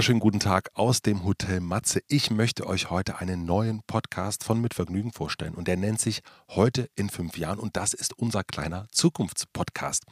Schönen guten Tag aus dem Hotel Matze. Ich möchte euch heute einen neuen Podcast von Mit Vergnügen vorstellen und der nennt sich Heute in fünf Jahren und das ist unser kleiner Zukunftspodcast.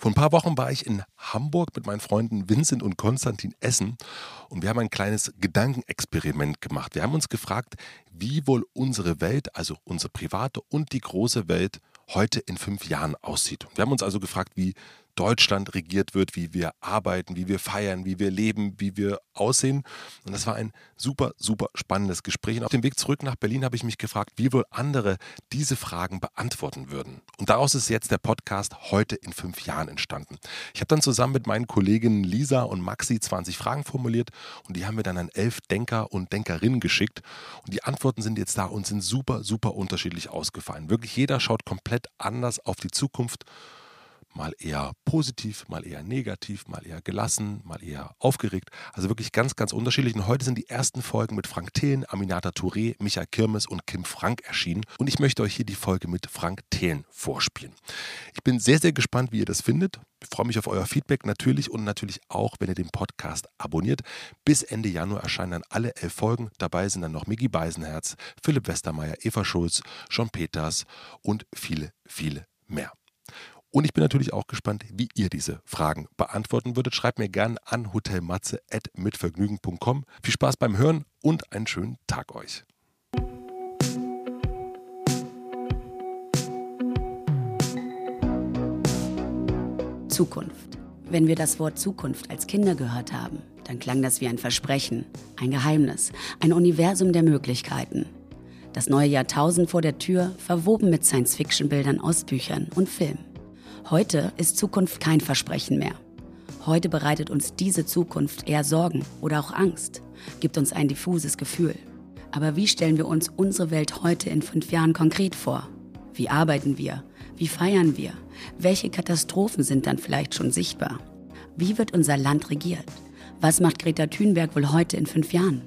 Vor ein paar Wochen war ich in Hamburg mit meinen Freunden Vincent und Konstantin Essen und wir haben ein kleines Gedankenexperiment gemacht. Wir haben uns gefragt, wie wohl unsere Welt, also unsere private und die große Welt heute in fünf Jahren aussieht. Wir haben uns also gefragt, wie Deutschland regiert wird, wie wir arbeiten, wie wir feiern, wie wir leben, wie wir aussehen. Und das war ein super, super spannendes Gespräch. Und auf dem Weg zurück nach Berlin habe ich mich gefragt, wie wohl andere diese Fragen beantworten würden. Und daraus ist jetzt der Podcast heute in fünf Jahren entstanden. Ich habe dann zusammen mit meinen Kolleginnen Lisa und Maxi 20 Fragen formuliert und die haben wir dann an elf Denker und Denkerinnen geschickt. Und die Antworten sind jetzt da und sind super, super unterschiedlich ausgefallen. Wirklich jeder schaut komplett anders auf die Zukunft mal eher positiv, mal eher negativ, mal eher gelassen, mal eher aufgeregt. Also wirklich ganz, ganz unterschiedlich. Und heute sind die ersten Folgen mit Frank Thelen, Aminata Touré, Michael Kirmes und Kim Frank erschienen. Und ich möchte euch hier die Folge mit Frank Thelen vorspielen. Ich bin sehr, sehr gespannt, wie ihr das findet. Ich freue mich auf euer Feedback natürlich und natürlich auch, wenn ihr den Podcast abonniert. Bis Ende Januar erscheinen dann alle elf Folgen. Dabei sind dann noch Miggy Beisenherz, Philipp Westermeier, Eva Schulz, John Peters und viele, viele mehr. Und ich bin natürlich auch gespannt, wie ihr diese Fragen beantworten würdet. Schreibt mir gerne an hotelmatze.mitvergnügen.com. Viel Spaß beim Hören und einen schönen Tag euch. Zukunft. Wenn wir das Wort Zukunft als Kinder gehört haben, dann klang das wie ein Versprechen, ein Geheimnis, ein Universum der Möglichkeiten. Das neue Jahrtausend vor der Tür, verwoben mit Science-Fiction-Bildern aus Büchern und Filmen. Heute ist Zukunft kein Versprechen mehr. Heute bereitet uns diese Zukunft eher Sorgen oder auch Angst, gibt uns ein diffuses Gefühl. Aber wie stellen wir uns unsere Welt heute in fünf Jahren konkret vor? Wie arbeiten wir? Wie feiern wir? Welche Katastrophen sind dann vielleicht schon sichtbar? Wie wird unser Land regiert? Was macht Greta Thunberg wohl heute in fünf Jahren?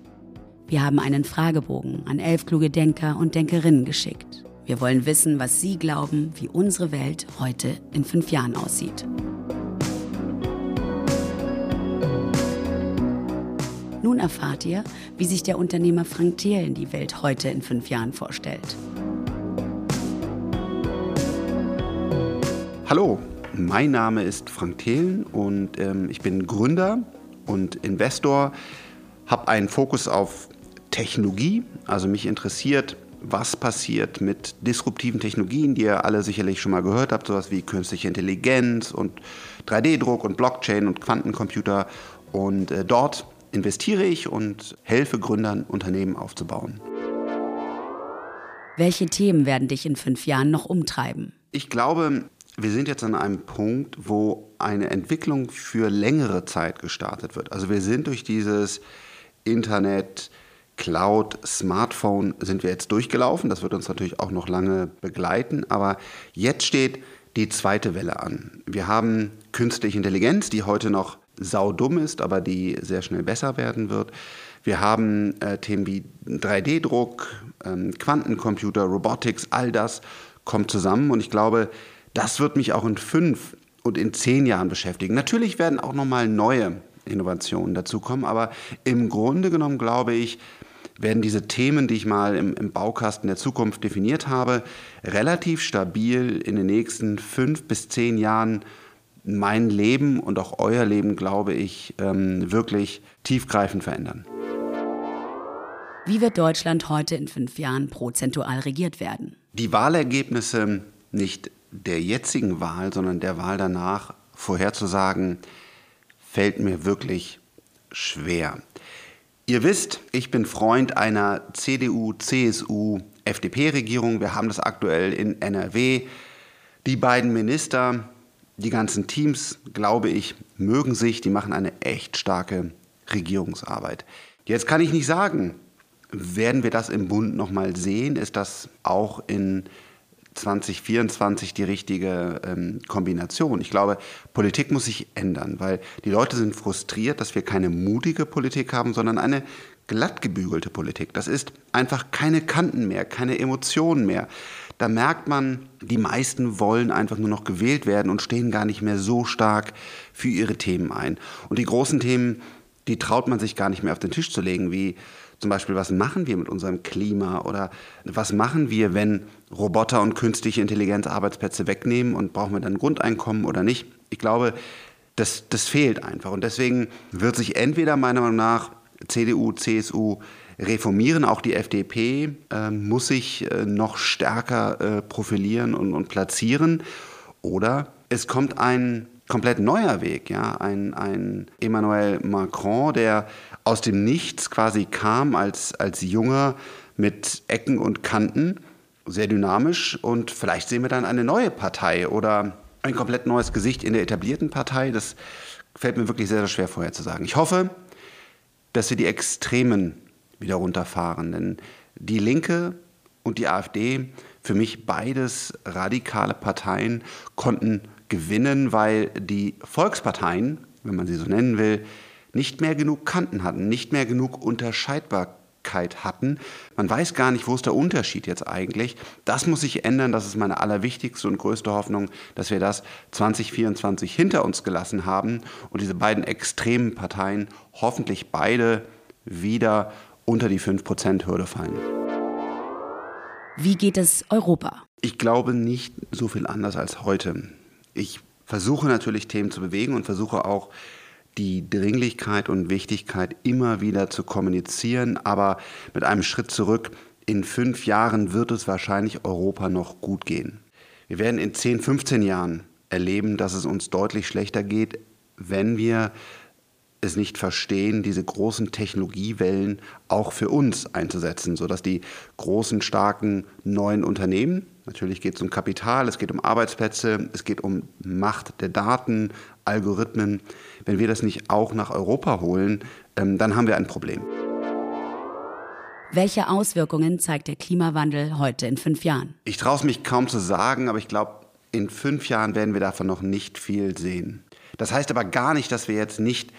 Wir haben einen Fragebogen an elf kluge Denker und Denkerinnen geschickt. Wir wollen wissen, was Sie glauben, wie unsere Welt heute in fünf Jahren aussieht. Nun erfahrt ihr, wie sich der Unternehmer Frank Thelen die Welt heute in fünf Jahren vorstellt. Hallo, mein Name ist Frank Thelen und ähm, ich bin Gründer und Investor, habe einen Fokus auf Technologie, also mich interessiert was passiert mit disruptiven Technologien, die ihr alle sicherlich schon mal gehört habt, sowas wie künstliche Intelligenz und 3D-Druck und Blockchain und Quantencomputer. Und äh, dort investiere ich und helfe Gründern, Unternehmen aufzubauen. Welche Themen werden dich in fünf Jahren noch umtreiben? Ich glaube, wir sind jetzt an einem Punkt, wo eine Entwicklung für längere Zeit gestartet wird. Also wir sind durch dieses Internet, Cloud, Smartphone sind wir jetzt durchgelaufen. Das wird uns natürlich auch noch lange begleiten. Aber jetzt steht die zweite Welle an. Wir haben künstliche Intelligenz, die heute noch saudumm ist, aber die sehr schnell besser werden wird. Wir haben äh, Themen wie 3D-Druck, ähm, Quantencomputer, Robotics, all das kommt zusammen. Und ich glaube, das wird mich auch in fünf und in zehn Jahren beschäftigen. Natürlich werden auch nochmal neue Innovationen dazukommen, aber im Grunde genommen glaube ich, werden diese Themen, die ich mal im, im, Baukasten der Zukunft definiert habe, relativ stabil in den nächsten fünf bis zehn Jahren mein Leben und auch euer Leben, glaube ich, ähm, wirklich tiefgreifend verändern. Wie wird Deutschland heute in fünf Jahren prozentual regiert werden? Die Wahlergebnisse nicht der jetzigen Wahl, sondern der Wahl danach vorherzusagen, fällt mir wirklich schwer. Ihr wisst, ich bin Freund einer CDU, CSU, FDP-Regierung. Wir haben das aktuell in NRW. Die beiden Minister, die ganzen Teams, glaube ich, mögen sich. Die machen eine echt starke Regierungsarbeit. Jetzt kann ich nicht sagen, werden wir das im Bund nochmal sehen? Ist das auch in 2024 die richtige ähm, Kombination. Ich glaube, Politik muss sich ändern, weil die Leute sind frustriert, dass wir keine mutige Politik haben, sondern eine glattgebügelte Politik. Das ist einfach keine Kanten mehr, keine Emotionen mehr. Da merkt man, die meisten wollen einfach nur noch gewählt werden und stehen gar nicht mehr so stark für ihre Themen ein. Und die großen Themen, die traut man sich gar nicht mehr auf den Tisch zu legen, wie zum Beispiel, was machen wir mit unserem Klima oder was machen wir, wenn Roboter und künstliche Intelligenz Arbeitsplätze wegnehmen und brauchen wir dann Grundeinkommen oder nicht? Ich glaube, das, das fehlt einfach. Und deswegen wird sich entweder meiner Meinung nach CDU, CSU reformieren, auch die FDP äh, muss sich äh, noch stärker äh, profilieren und, und platzieren. Oder es kommt ein komplett neuer Weg, ja, ein, ein Emmanuel Macron, der aus dem Nichts quasi kam als, als Junger mit Ecken und Kanten, sehr dynamisch und vielleicht sehen wir dann eine neue Partei oder ein komplett neues Gesicht in der etablierten Partei. Das fällt mir wirklich sehr, sehr schwer vorherzusagen. Ich hoffe, dass wir die Extremen wieder runterfahren, denn die Linke und die AfD, für mich beides radikale Parteien, konnten gewinnen, weil die Volksparteien, wenn man sie so nennen will, nicht mehr genug Kanten hatten, nicht mehr genug Unterscheidbarkeit hatten. Man weiß gar nicht, wo ist der Unterschied jetzt eigentlich. Das muss sich ändern. Das ist meine allerwichtigste und größte Hoffnung, dass wir das 2024 hinter uns gelassen haben und diese beiden extremen Parteien hoffentlich beide wieder unter die 5%-Hürde fallen. Wie geht es Europa? Ich glaube nicht so viel anders als heute ich versuche natürlich Themen zu bewegen und versuche auch die Dringlichkeit und Wichtigkeit immer wieder zu kommunizieren, aber mit einem Schritt zurück. In fünf Jahren wird es wahrscheinlich Europa noch gut gehen. Wir werden in 10, 15 Jahren erleben, dass es uns deutlich schlechter geht, wenn wir es nicht verstehen, diese großen Technologiewellen auch für uns einzusetzen, sodass die großen, starken neuen Unternehmen, natürlich geht es um Kapital, es geht um Arbeitsplätze, es geht um Macht der Daten, Algorithmen, wenn wir das nicht auch nach Europa holen, ähm, dann haben wir ein Problem. Welche Auswirkungen zeigt der Klimawandel heute in fünf Jahren? Ich traue es mich kaum zu sagen, aber ich glaube, in fünf Jahren werden wir davon noch nicht viel sehen. Das heißt aber gar nicht, dass wir jetzt nicht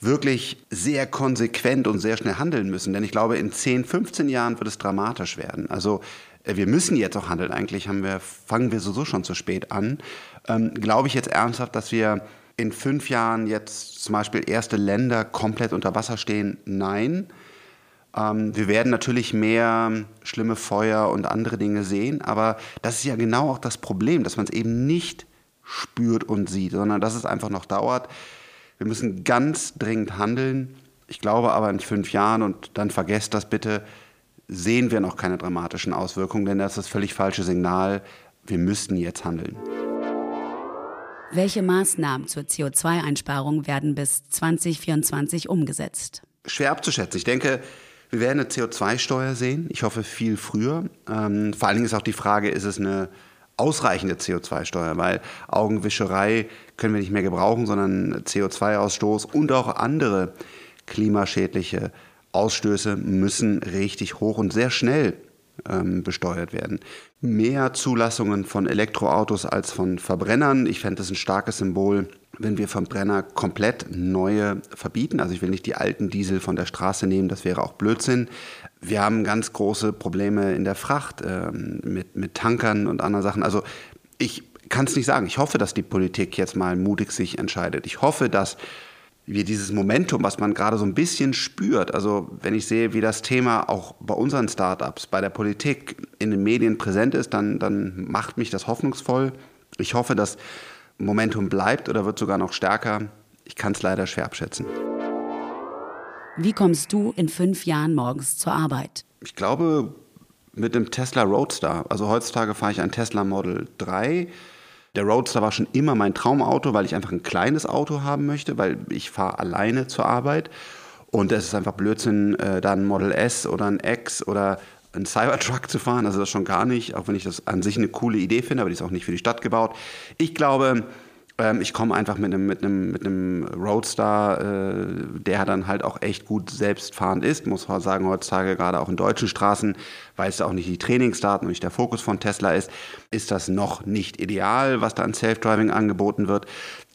wirklich sehr konsequent und sehr schnell handeln müssen. Denn ich glaube, in 10, 15 Jahren wird es dramatisch werden. Also wir müssen jetzt auch handeln. Eigentlich haben wir, fangen wir sowieso schon zu spät an. Ähm, glaube ich jetzt ernsthaft, dass wir in fünf Jahren jetzt zum Beispiel erste Länder komplett unter Wasser stehen? Nein. Ähm, wir werden natürlich mehr schlimme Feuer und andere Dinge sehen, aber das ist ja genau auch das Problem, dass man es eben nicht spürt und sieht, sondern dass es einfach noch dauert. Wir müssen ganz dringend handeln. Ich glaube aber in fünf Jahren, und dann vergesst das bitte, sehen wir noch keine dramatischen Auswirkungen, denn das ist das völlig falsche Signal. Wir müssten jetzt handeln. Welche Maßnahmen zur CO2-Einsparung werden bis 2024 umgesetzt? Schwer abzuschätzen. Ich denke, wir werden eine CO2-Steuer sehen. Ich hoffe viel früher. Ähm, vor allen Dingen ist auch die Frage, ist es eine ausreichende CO2-Steuer, weil Augenwischerei können wir nicht mehr gebrauchen, sondern CO2-Ausstoß und auch andere klimaschädliche Ausstöße müssen richtig hoch und sehr schnell ähm, besteuert werden. Mehr Zulassungen von Elektroautos als von Verbrennern. Ich fände das ein starkes Symbol, wenn wir Verbrenner komplett neue verbieten. Also ich will nicht die alten Diesel von der Straße nehmen, das wäre auch Blödsinn. Wir haben ganz große Probleme in der Fracht ähm, mit, mit Tankern und anderen Sachen. Also ich kann es nicht sagen. Ich hoffe, dass die Politik jetzt mal mutig sich entscheidet. Ich hoffe, dass wir dieses Momentum, was man gerade so ein bisschen spürt, also wenn ich sehe, wie das Thema auch bei unseren Startups, bei der Politik, in den Medien präsent ist, dann, dann macht mich das hoffnungsvoll. Ich hoffe, das Momentum bleibt oder wird sogar noch stärker. Ich kann es leider schwer abschätzen. Wie kommst du in fünf Jahren morgens zur Arbeit? Ich glaube, mit dem Tesla Roadster. Also heutzutage fahre ich ein Tesla Model 3. Der Roadster war schon immer mein Traumauto, weil ich einfach ein kleines Auto haben möchte, weil ich fahre alleine zur Arbeit. Und es ist einfach Blödsinn, äh, da ein Model S oder ein X oder ein Cybertruck zu fahren. Also das schon gar nicht, auch wenn ich das an sich eine coole Idee finde, aber die ist auch nicht für die Stadt gebaut. Ich glaube, ich komme einfach mit einem, mit einem, mit einem Roadster, äh, der dann halt auch echt gut selbstfahrend ist, muss man sagen, heutzutage gerade auch in deutschen Straßen, weil es auch nicht die Trainingsdaten und nicht der Fokus von Tesla ist, ist das noch nicht ideal, was da an Self-Driving angeboten wird.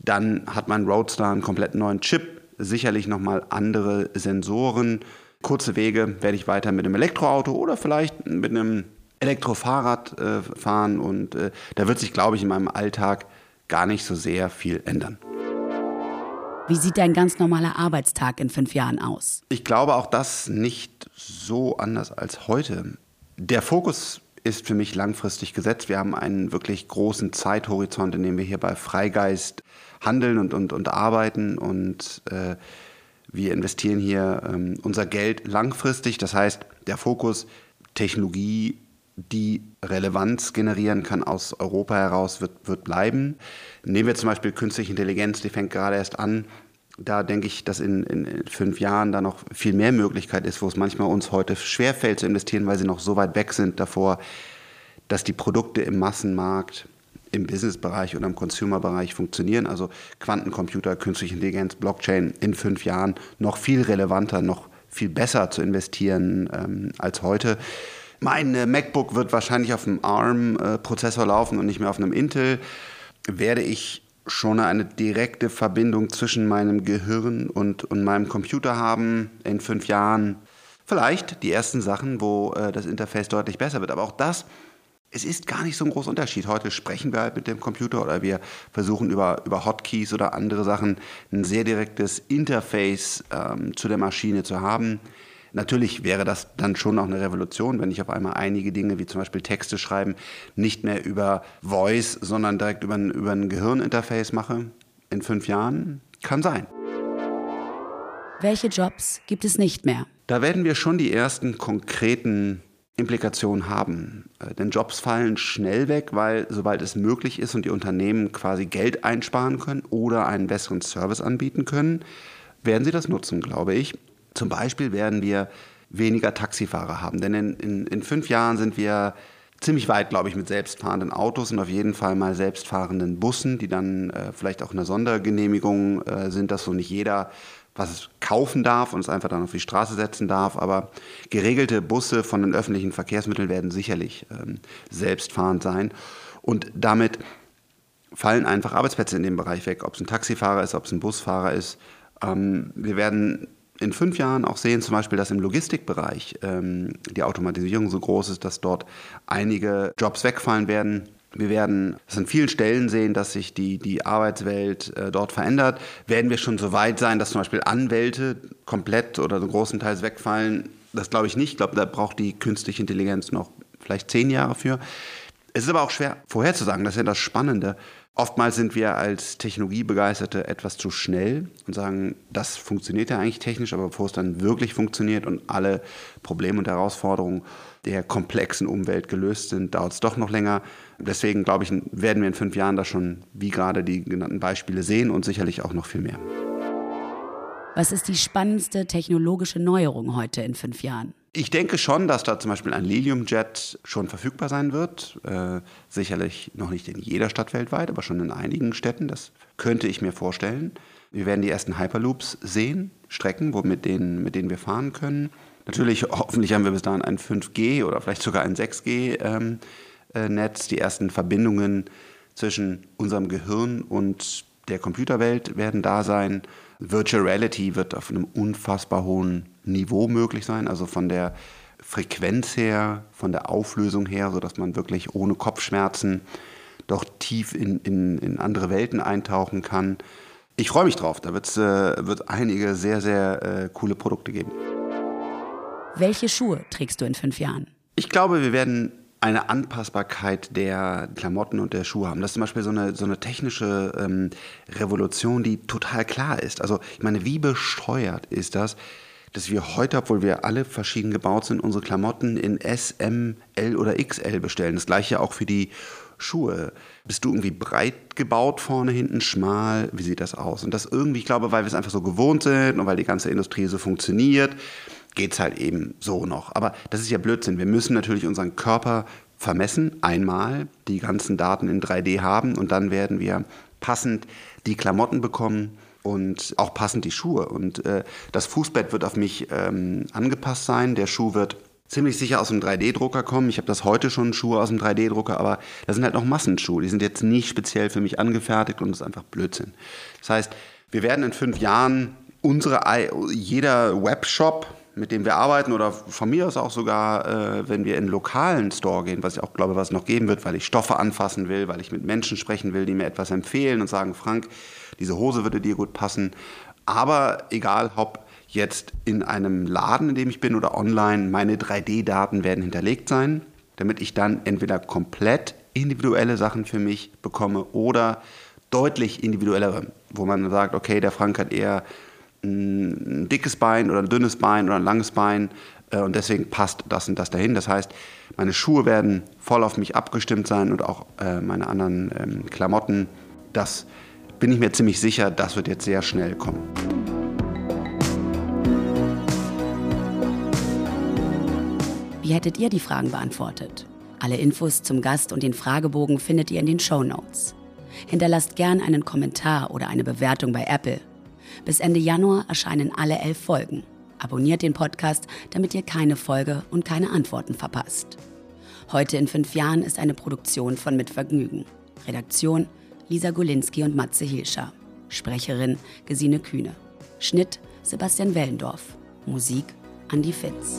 Dann hat mein Roadster einen komplett neuen Chip, sicherlich nochmal andere Sensoren. Kurze Wege werde ich weiter mit einem Elektroauto oder vielleicht mit einem Elektrofahrrad äh, fahren und äh, da wird sich, glaube ich, in meinem Alltag gar nicht so sehr viel ändern. Wie sieht dein ganz normaler Arbeitstag in fünf Jahren aus? Ich glaube auch das nicht so anders als heute. Der Fokus ist für mich langfristig gesetzt. Wir haben einen wirklich großen Zeithorizont, in dem wir hier bei Freigeist handeln und, und, und arbeiten und äh, wir investieren hier ähm, unser Geld langfristig. Das heißt, der Fokus Technologie, die Relevanz generieren kann aus Europa heraus, wird, wird bleiben. Nehmen wir zum Beispiel künstliche Intelligenz, die fängt gerade erst an. Da denke ich, dass in, in fünf Jahren da noch viel mehr Möglichkeit ist, wo es manchmal uns heute schwerfällt zu investieren, weil sie noch so weit weg sind davor, dass die Produkte im Massenmarkt, im Businessbereich oder im Consumer-Bereich funktionieren. Also Quantencomputer, künstliche Intelligenz, Blockchain in fünf Jahren noch viel relevanter, noch viel besser zu investieren ähm, als heute. Mein äh, MacBook wird wahrscheinlich auf einem ARM-Prozessor laufen und nicht mehr auf einem Intel. Werde ich schon eine direkte Verbindung zwischen meinem Gehirn und, und meinem Computer haben in fünf Jahren? Vielleicht die ersten Sachen, wo äh, das Interface deutlich besser wird. Aber auch das es ist gar nicht so ein großer Unterschied. Heute sprechen wir halt mit dem Computer oder wir versuchen über, über Hotkeys oder andere Sachen ein sehr direktes Interface ähm, zu der Maschine zu haben. Natürlich wäre das dann schon noch eine Revolution, wenn ich auf einmal einige Dinge, wie zum Beispiel Texte schreiben, nicht mehr über Voice, sondern direkt über ein, über ein Gehirninterface mache. In fünf Jahren kann sein. Welche Jobs gibt es nicht mehr? Da werden wir schon die ersten konkreten Implikationen haben. Äh, denn Jobs fallen schnell weg, weil sobald es möglich ist und die Unternehmen quasi Geld einsparen können oder einen besseren Service anbieten können, werden sie das nutzen, glaube ich. Zum Beispiel werden wir weniger Taxifahrer haben. Denn in, in, in fünf Jahren sind wir ziemlich weit, glaube ich, mit selbstfahrenden Autos und auf jeden Fall mal selbstfahrenden Bussen, die dann äh, vielleicht auch eine Sondergenehmigung äh, sind, dass so nicht jeder was kaufen darf und es einfach dann auf die Straße setzen darf. Aber geregelte Busse von den öffentlichen Verkehrsmitteln werden sicherlich ähm, selbstfahrend sein. Und damit fallen einfach Arbeitsplätze in dem Bereich weg, ob es ein Taxifahrer ist, ob es ein Busfahrer ist. Ähm, wir werden in fünf Jahren auch sehen, zum Beispiel, dass im Logistikbereich ähm, die Automatisierung so groß ist, dass dort einige Jobs wegfallen werden. Wir werden es an vielen Stellen sehen, dass sich die, die Arbeitswelt äh, dort verändert. Werden wir schon so weit sein, dass zum Beispiel Anwälte komplett oder so großenteils wegfallen? Das glaube ich nicht. Ich glaube, da braucht die künstliche Intelligenz noch vielleicht zehn Jahre für. Es ist aber auch schwer vorherzusagen. Das ist ja das Spannende. Oftmals sind wir als Technologiebegeisterte etwas zu schnell und sagen, das funktioniert ja eigentlich technisch, aber bevor es dann wirklich funktioniert und alle Probleme und Herausforderungen der komplexen Umwelt gelöst sind, dauert es doch noch länger. Deswegen glaube ich, werden wir in fünf Jahren da schon, wie gerade die genannten Beispiele, sehen und sicherlich auch noch viel mehr. Was ist die spannendste technologische Neuerung heute in fünf Jahren? Ich denke schon, dass da zum Beispiel ein Lilium-Jet schon verfügbar sein wird. Äh, sicherlich noch nicht in jeder Stadt weltweit, aber schon in einigen Städten. Das könnte ich mir vorstellen. Wir werden die ersten Hyperloops sehen, Strecken, wo mit, denen, mit denen wir fahren können. Natürlich, hoffentlich haben wir bis dahin ein 5G oder vielleicht sogar ein 6G-Netz. Ähm, äh, die ersten Verbindungen zwischen unserem Gehirn und der Computerwelt werden da sein. Virtual Reality wird auf einem unfassbar hohen Niveau möglich sein, also von der Frequenz her, von der Auflösung her, sodass man wirklich ohne Kopfschmerzen doch tief in, in, in andere Welten eintauchen kann. Ich freue mich drauf, da wird's, äh, wird einige sehr, sehr äh, coole Produkte geben. Welche Schuhe trägst du in fünf Jahren? Ich glaube, wir werden eine Anpassbarkeit der Klamotten und der Schuhe haben. Das ist zum Beispiel so eine, so eine technische ähm, Revolution, die total klar ist. Also ich meine, wie besteuert ist das, dass wir heute, obwohl wir alle verschieden gebaut sind, unsere Klamotten in S, M, L oder XL bestellen. Das gleiche auch für die Schuhe. Bist du irgendwie breit gebaut vorne, hinten schmal? Wie sieht das aus? Und das irgendwie, ich glaube, weil wir es einfach so gewohnt sind und weil die ganze Industrie so funktioniert, geht es halt eben so noch. Aber das ist ja Blödsinn. Wir müssen natürlich unseren Körper vermessen, einmal die ganzen Daten in 3D haben und dann werden wir passend die Klamotten bekommen und auch passend die Schuhe. Und äh, das Fußbett wird auf mich ähm, angepasst sein. Der Schuh wird ziemlich sicher aus dem 3D-Drucker kommen. Ich habe das heute schon Schuhe aus dem 3D-Drucker, aber das sind halt noch Massenschuhe. Die sind jetzt nicht speziell für mich angefertigt und das ist einfach Blödsinn. Das heißt, wir werden in fünf Jahren unsere, jeder Webshop mit dem wir arbeiten oder von mir aus auch sogar, äh, wenn wir in einen lokalen Store gehen, was ich auch glaube, was es noch geben wird, weil ich Stoffe anfassen will, weil ich mit Menschen sprechen will, die mir etwas empfehlen und sagen, Frank, diese Hose würde dir gut passen. Aber egal, ob jetzt in einem Laden, in dem ich bin oder online, meine 3D-Daten werden hinterlegt sein, damit ich dann entweder komplett individuelle Sachen für mich bekomme oder deutlich individuellere, wo man sagt, okay, der Frank hat eher ein dickes Bein oder ein dünnes Bein oder ein langes Bein äh, und deswegen passt das und das dahin. Das heißt, meine Schuhe werden voll auf mich abgestimmt sein und auch äh, meine anderen ähm, Klamotten. Das bin ich mir ziemlich sicher, das wird jetzt sehr schnell kommen. Wie hättet ihr die Fragen beantwortet? Alle Infos zum Gast und den Fragebogen findet ihr in den Show Notes. Hinterlasst gern einen Kommentar oder eine Bewertung bei Apple. Bis Ende Januar erscheinen alle elf Folgen. Abonniert den Podcast, damit ihr keine Folge und keine Antworten verpasst. Heute in fünf Jahren ist eine Produktion von Mitvergnügen. Redaktion Lisa Golinski und Matze Hilscher. Sprecherin Gesine Kühne. Schnitt Sebastian Wellendorf. Musik Andi Fitz.